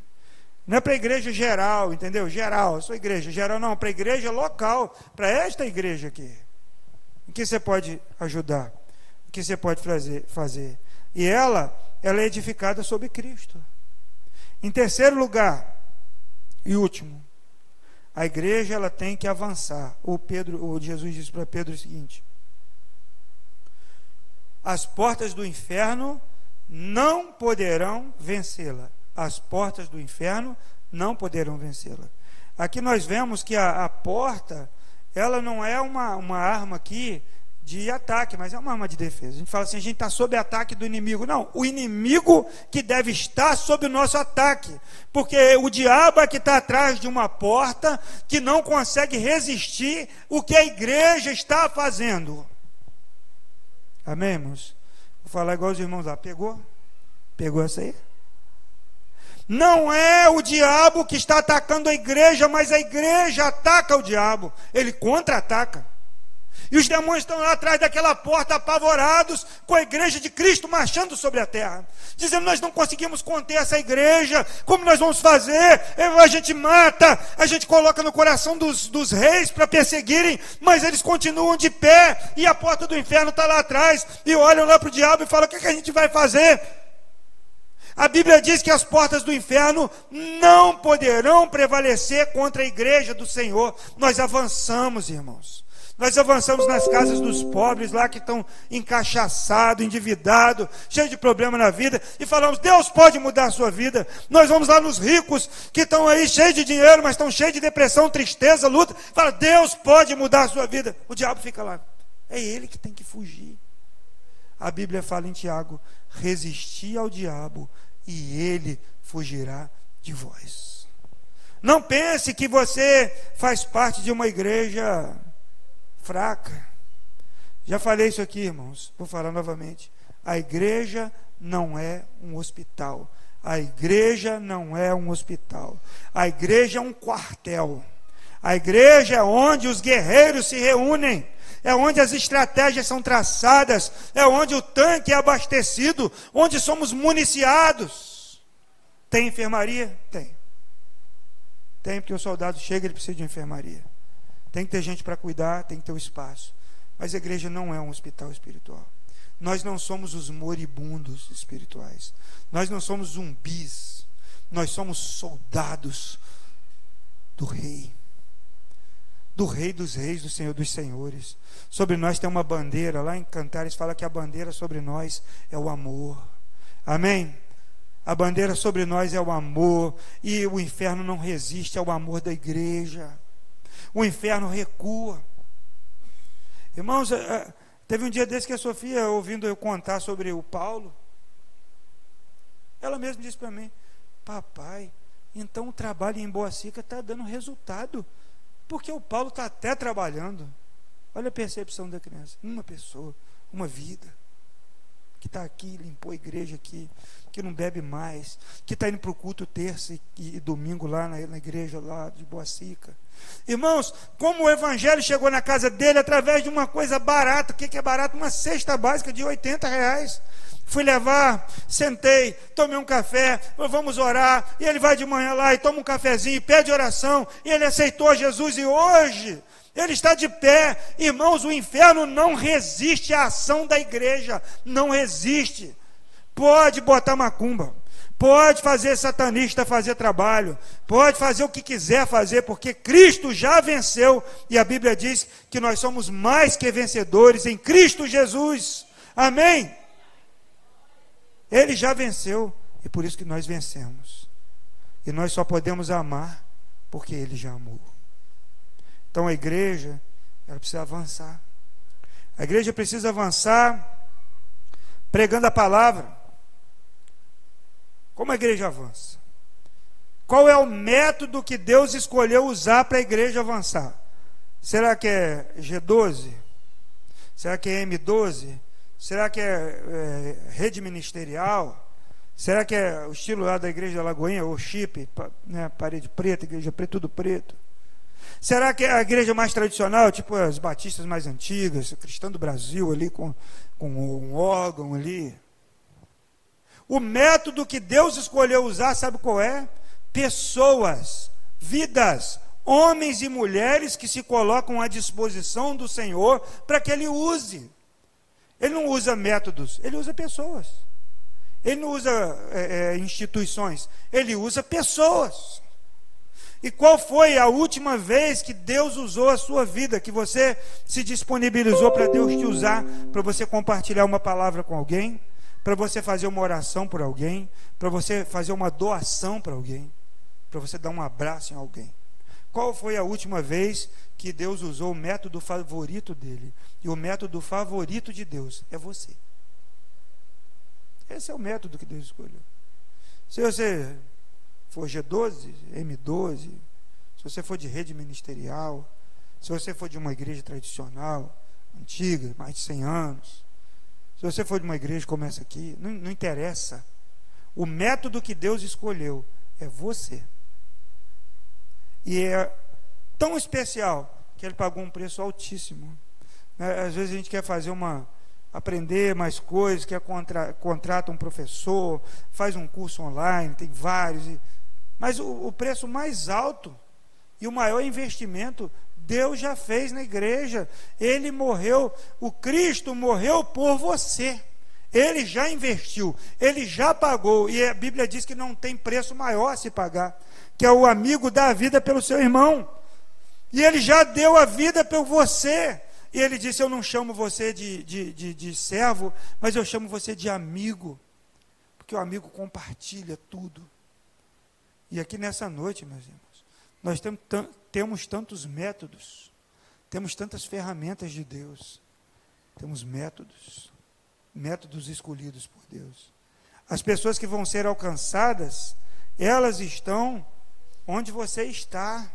Não é para a igreja geral, entendeu? Geral, sua igreja. Geral não, para a igreja local, para esta igreja aqui. O que você pode ajudar? O que você pode fazer? fazer? E ela, ela é edificada sobre Cristo. Em terceiro lugar, e último, a igreja ela tem que avançar. O Pedro, o Jesus disse para Pedro o seguinte: As portas do inferno não poderão vencê-la. As portas do inferno não poderão vencê-la. Aqui nós vemos que a, a porta, ela não é uma, uma arma aqui de ataque, mas é uma arma de defesa. A gente fala assim, a gente está sob ataque do inimigo. Não, o inimigo que deve estar sob o nosso ataque. Porque o diabo é que está atrás de uma porta que não consegue resistir o que a igreja está fazendo. Amém, irmãos? Vou falar igual os irmãos lá. Pegou? Pegou essa aí? Não é o diabo que está atacando a igreja, mas a igreja ataca o diabo. Ele contra-ataca. E os demônios estão lá atrás daquela porta, apavorados, com a igreja de Cristo marchando sobre a terra, dizendo: Nós não conseguimos conter essa igreja, como nós vamos fazer? A gente mata, a gente coloca no coração dos, dos reis para perseguirem, mas eles continuam de pé, e a porta do inferno está lá atrás, e olham lá para o diabo e falam: O que, é que a gente vai fazer? A Bíblia diz que as portas do inferno não poderão prevalecer contra a igreja do Senhor. Nós avançamos, irmãos. Nós avançamos nas casas dos pobres lá que estão encaixaçados, endividados, cheios de problema na vida, e falamos: Deus pode mudar a sua vida. Nós vamos lá nos ricos que estão aí cheios de dinheiro, mas estão cheios de depressão, tristeza, luta. Fala: Deus pode mudar a sua vida. O diabo fica lá. É ele que tem que fugir. A Bíblia fala em Tiago: resistir ao diabo e ele fugirá de vós. Não pense que você faz parte de uma igreja fraca. Já falei isso aqui, irmãos, vou falar novamente. A igreja não é um hospital. A igreja não é um hospital. A igreja é um quartel. A igreja é onde os guerreiros se reúnem. É onde as estratégias são traçadas. É onde o tanque é abastecido. Onde somos municiados. Tem enfermaria? Tem. Tem, porque o soldado chega ele precisa de enfermaria. Tem que ter gente para cuidar, tem que ter o espaço. Mas a igreja não é um hospital espiritual. Nós não somos os moribundos espirituais. Nós não somos zumbis. Nós somos soldados do Rei. Do Rei dos Reis, do Senhor dos Senhores. Sobre nós tem uma bandeira. Lá em Cantares fala que a bandeira sobre nós é o amor. Amém? A bandeira sobre nós é o amor. E o inferno não resiste ao amor da igreja o inferno recua. Irmãos, é, é, teve um dia desse que a Sofia, ouvindo eu contar sobre o Paulo, ela mesma disse para mim: Papai, então o trabalho em Boa Sica está dando resultado, porque o Paulo está até trabalhando. Olha a percepção da criança: uma pessoa, uma vida, que está aqui, limpou a igreja aqui, que não bebe mais, que está indo para o culto terça e, e, domingo lá na, na igreja lá de Boa Sica Irmãos, como o evangelho chegou na casa dele através de uma coisa barata, o que, que é barato? Uma cesta básica de 80 reais. Fui levar, sentei, tomei um café, vamos orar. E ele vai de manhã lá e toma um cafezinho, pede oração. E ele aceitou Jesus. E hoje ele está de pé. Irmãos, o inferno não resiste à ação da igreja. Não resiste. Pode botar macumba. Pode fazer satanista fazer trabalho, pode fazer o que quiser fazer, porque Cristo já venceu, e a Bíblia diz que nós somos mais que vencedores em Cristo Jesus. Amém? Ele já venceu, e por isso que nós vencemos. E nós só podemos amar porque ele já amou. Então a igreja, ela precisa avançar. A igreja precisa avançar pregando a palavra. Como a igreja avança? Qual é o método que Deus escolheu usar para a igreja avançar? Será que é G12? Será que é M12? Será que é, é rede ministerial? Será que é o estilo lá da igreja da Lagoinha, ou chip, né, parede preta, igreja preta, tudo preto? Será que é a igreja mais tradicional, tipo as batistas mais antigas, o cristão do Brasil ali com, com um órgão ali? O método que Deus escolheu usar, sabe qual é? Pessoas, vidas, homens e mulheres que se colocam à disposição do Senhor para que Ele use. Ele não usa métodos, ele usa pessoas. Ele não usa é, é, instituições, ele usa pessoas. E qual foi a última vez que Deus usou a sua vida, que você se disponibilizou para Deus te usar, para você compartilhar uma palavra com alguém, para você fazer uma oração por alguém, para você fazer uma doação para alguém, para você dar um abraço em alguém? Qual foi a última vez que Deus usou o método favorito dele? E o método favorito de Deus é você. Esse é o método que Deus escolheu. Se você for G12, M12, se você for de rede ministerial, se você for de uma igreja tradicional, antiga, mais de 100 anos, se você for de uma igreja como essa aqui, não, não interessa. O método que Deus escolheu é você. E é tão especial que ele pagou um preço altíssimo. Né, às vezes a gente quer fazer uma, aprender mais coisas, quer contra, contrata um professor, faz um curso online, tem vários. Mas o, o preço mais alto e o maior investimento Deus já fez na igreja. Ele morreu, o Cristo morreu por você. Ele já investiu, ele já pagou, e a Bíblia diz que não tem preço maior a se pagar, que é o amigo da vida pelo seu irmão. E ele já deu a vida por você. E ele disse: Eu não chamo você de, de, de, de servo, mas eu chamo você de amigo, porque o amigo compartilha tudo. E aqui nessa noite, meus irmãos, nós temos, temos tantos métodos, temos tantas ferramentas de Deus, temos métodos, métodos escolhidos por Deus. As pessoas que vão ser alcançadas, elas estão onde você está.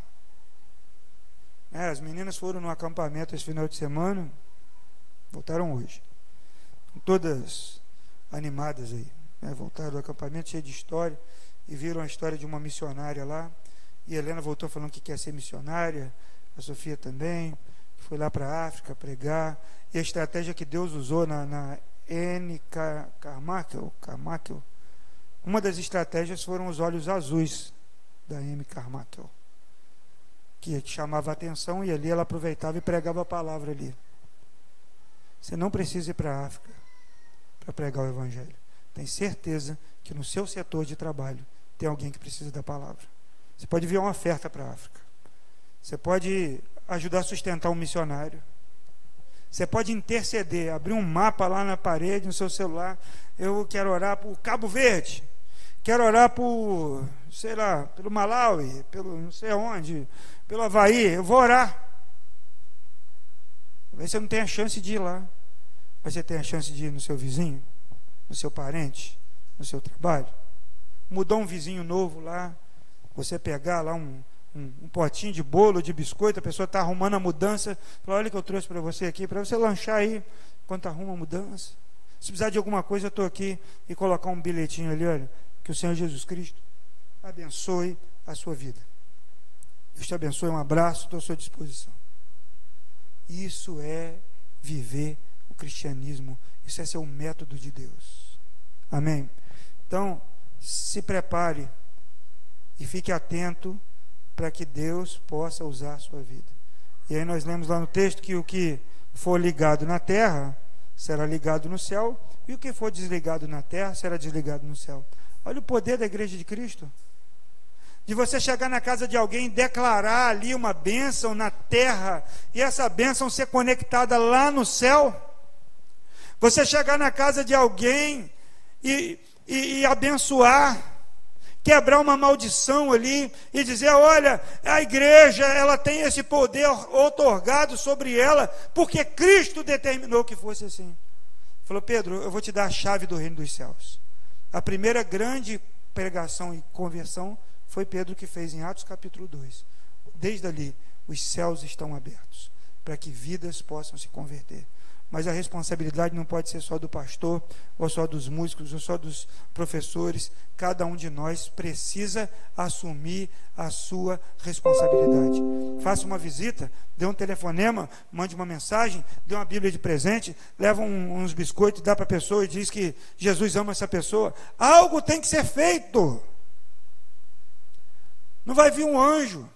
É, as meninas foram no acampamento esse final de semana, voltaram hoje, todas animadas aí, né? voltaram do acampamento cheio de história e viram a história de uma missionária lá. E Helena voltou falando que quer ser missionária, a Sofia também, foi lá para a África pregar. E a estratégia que Deus usou na, na N. Carmichael, Carmichael, uma das estratégias foram os olhos azuis da M. Carmichael, que chamava a atenção e ali ela aproveitava e pregava a palavra ali. Você não precisa ir para a África para pregar o Evangelho. Tem certeza que no seu setor de trabalho tem alguém que precisa da palavra. Você pode enviar uma oferta para a África. Você pode ajudar a sustentar um missionário. Você pode interceder, abrir um mapa lá na parede, no seu celular. Eu quero orar por Cabo Verde. Quero orar por, sei lá, pelo Malawi, pelo não sei onde, pelo Havaí. Eu vou orar. Talvez você não tenha chance de ir lá. Mas você tem a chance de ir no seu vizinho, no seu parente, no seu trabalho mudou um vizinho novo lá, você pegar lá um, um, um potinho de bolo, de biscoito, a pessoa está arrumando a mudança, fala, olha que eu trouxe para você aqui, para você lanchar aí, enquanto arruma a mudança. Se precisar de alguma coisa, eu estou aqui e colocar um bilhetinho ali, olha, que o Senhor Jesus Cristo abençoe a sua vida. Deus te abençoe, um abraço, estou à sua disposição. Isso é viver o cristianismo, isso é ser o método de Deus. Amém? Então, se prepare e fique atento para que Deus possa usar a sua vida. E aí nós lemos lá no texto que o que for ligado na terra será ligado no céu, e o que for desligado na terra será desligado no céu. Olha o poder da igreja de Cristo. De você chegar na casa de alguém e declarar ali uma bênção na terra, e essa bênção ser conectada lá no céu. Você chegar na casa de alguém e, e, e abençoar, quebrar uma maldição ali e dizer: olha, a igreja ela tem esse poder otorgado sobre ela, porque Cristo determinou que fosse assim. Falou, Pedro, eu vou te dar a chave do reino dos céus. A primeira grande pregação e conversão foi Pedro que fez em Atos capítulo 2. Desde ali, os céus estão abertos para que vidas possam se converter mas a responsabilidade não pode ser só do pastor, ou só dos músicos, ou só dos professores. Cada um de nós precisa assumir a sua responsabilidade. Faça uma visita, dê um telefonema, mande uma mensagem, dê uma Bíblia de presente, leva um, uns biscoitos, dá para a pessoa e diz que Jesus ama essa pessoa. Algo tem que ser feito. Não vai vir um anjo.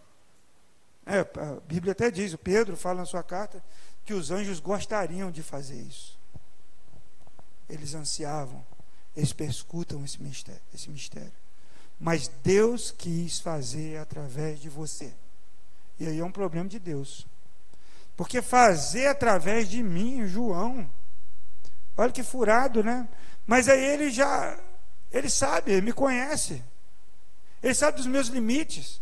É, a Bíblia até diz, o Pedro fala na sua carta, que os anjos gostariam de fazer isso. Eles ansiavam, eles perscutam esse mistério, esse mistério. Mas Deus quis fazer através de você. E aí é um problema de Deus. Porque fazer através de mim, João, olha que furado, né? Mas aí ele já, ele sabe, ele me conhece. Ele sabe dos meus limites.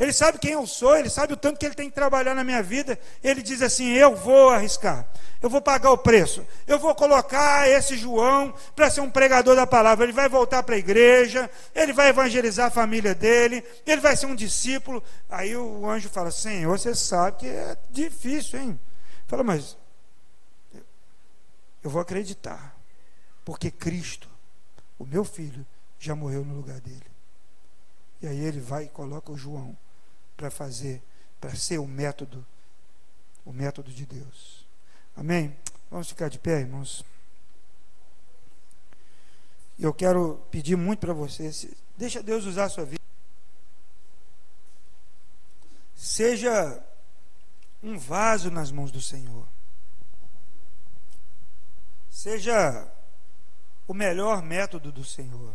Ele sabe quem eu sou, ele sabe o tanto que ele tem que trabalhar na minha vida. Ele diz assim: Eu vou arriscar, eu vou pagar o preço, eu vou colocar esse João para ser um pregador da palavra. Ele vai voltar para a igreja, ele vai evangelizar a família dele, ele vai ser um discípulo. Aí o anjo fala: Senhor, você sabe que é difícil, hein? Fala, mas eu vou acreditar, porque Cristo, o meu filho, já morreu no lugar dele. E aí ele vai e coloca o João para fazer, para ser o método, o método de Deus. Amém? Vamos ficar de pé, irmãos. Eu quero pedir muito para você, deixa Deus usar a sua vida. Seja um vaso nas mãos do Senhor. Seja o melhor método do Senhor.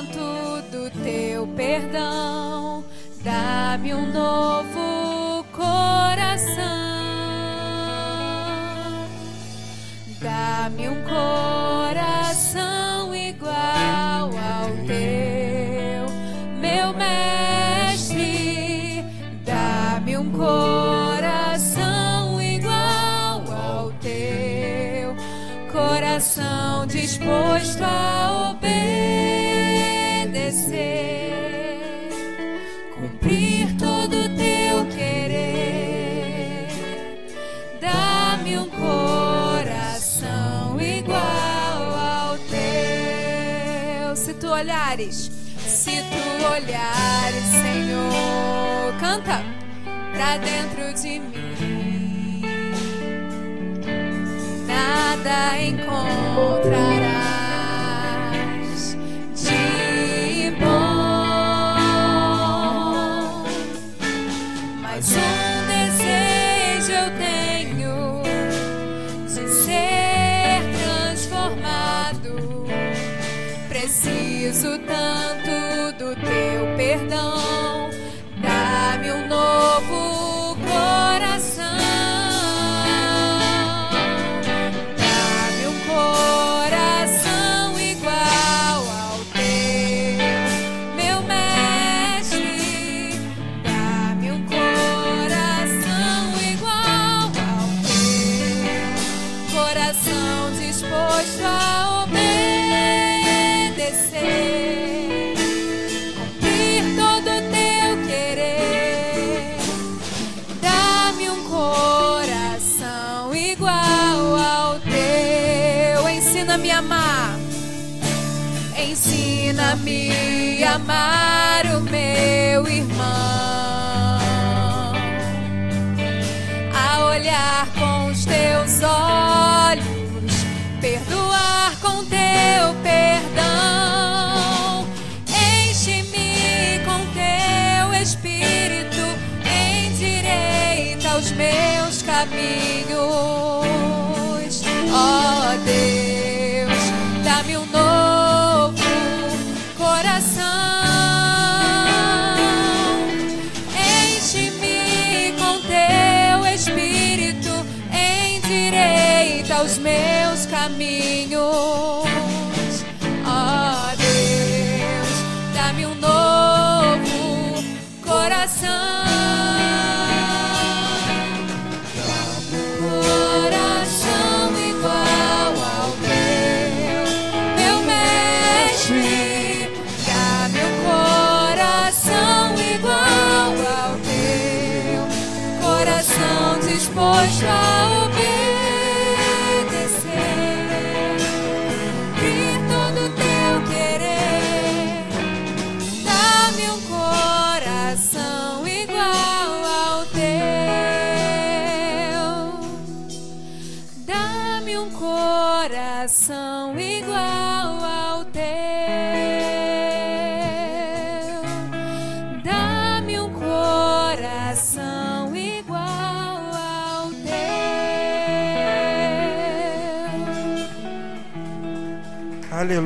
perdão, dá-me um novo coração, dá-me um coração olhares, Senhor, canta pra dentro de mim, nada encontrarás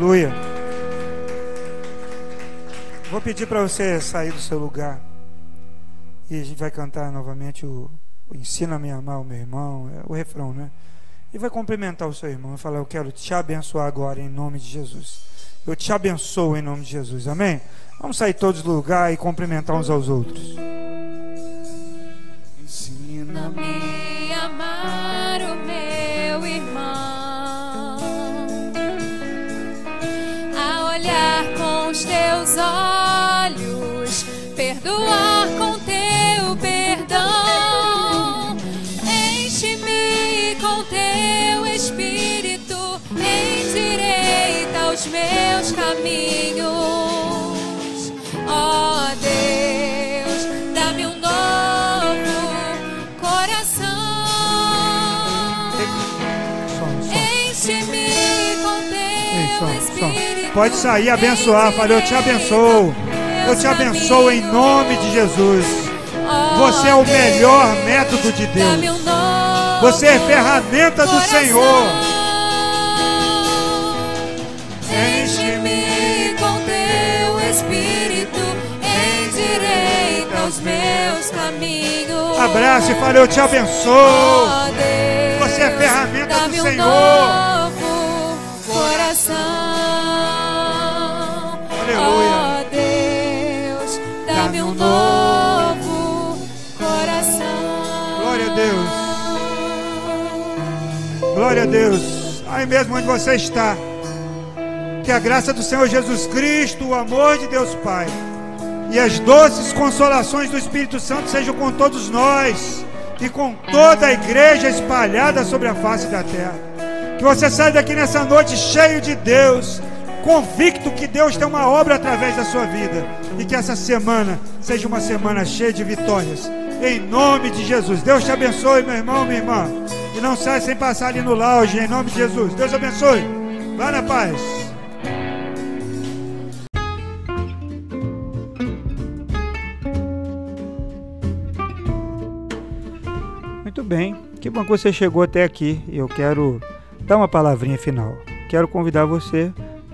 Aleluia. Vou pedir para você sair do seu lugar. E a gente vai cantar novamente o, o Ensina-me a amar o meu irmão, é o refrão, né? E vai cumprimentar o seu irmão e falar: Eu quero te abençoar agora em nome de Jesus. Eu te abençoo em nome de Jesus. Amém? Vamos sair todos do lugar e cumprimentar uns aos outros. Ensina-me olhar com os teus olhos, perdoar com teu perdão, enche-me com teu espírito, endireita os meus caminhos. Ó Deus, Pode sair, abençoar. Falei, eu te abençoo. Eu te abençoo em nome de Jesus. Você é o melhor método de Deus. Você é ferramenta do. Senhor. Enche-me com teu espírito, endireita os meus caminhos. Abraço e fale, eu te abençoo. Você é ferramenta do Senhor. Novo coração. Glória a Deus. Glória a Deus. Aí mesmo onde você está. Que a graça do Senhor Jesus Cristo, o amor de Deus Pai e as doces consolações do Espírito Santo sejam com todos nós e com toda a igreja espalhada sobre a face da terra. Que você saia daqui nessa noite cheio de Deus, convicto que Deus tem uma obra através da sua vida e que essa semana seja uma semana cheia de vitórias. Em nome de Jesus. Deus te abençoe, meu irmão, minha irmã. E não saia sem passar ali no lounge, em nome de Jesus. Deus abençoe. Vá na paz. Muito bem. Que bom que você chegou até aqui. Eu quero dar uma palavrinha final. Quero convidar você